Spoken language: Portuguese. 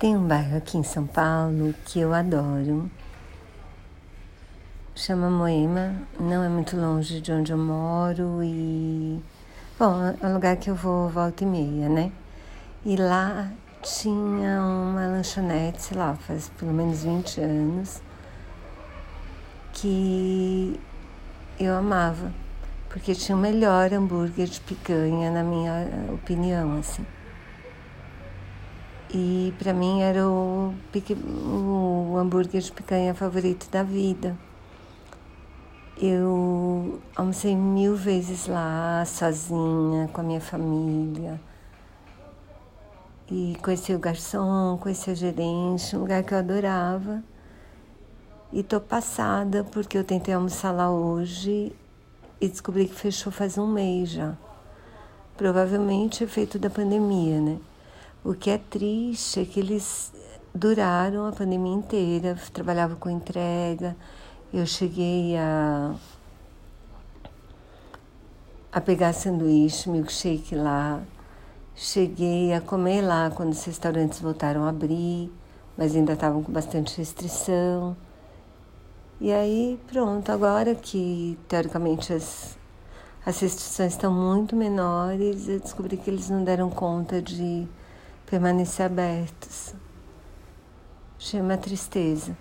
Tem um bairro aqui em São Paulo que eu adoro. Chama Moema, não é muito longe de onde eu moro e. Bom, é um lugar que eu vou volta e meia, né? E lá tinha uma lanchonete, sei lá, faz pelo menos 20 anos, que eu amava, porque tinha o melhor hambúrguer de picanha, na minha opinião, assim. E para mim era o, o hambúrguer de picanha favorito da vida. Eu almocei mil vezes lá, sozinha, com a minha família. E conheci o garçom, conheci a gerente, um lugar que eu adorava. E tô passada porque eu tentei almoçar lá hoje e descobri que fechou faz um mês já. Provavelmente efeito da pandemia, né? O que é triste é que eles duraram a pandemia inteira, trabalhavam com entrega. Eu cheguei a, a pegar sanduíche, milkshake lá. Cheguei a comer lá quando os restaurantes voltaram a abrir, mas ainda estavam com bastante restrição. E aí, pronto, agora que teoricamente as, as restrições estão muito menores, eu descobri que eles não deram conta de permanecer abertos. Chama tristeza.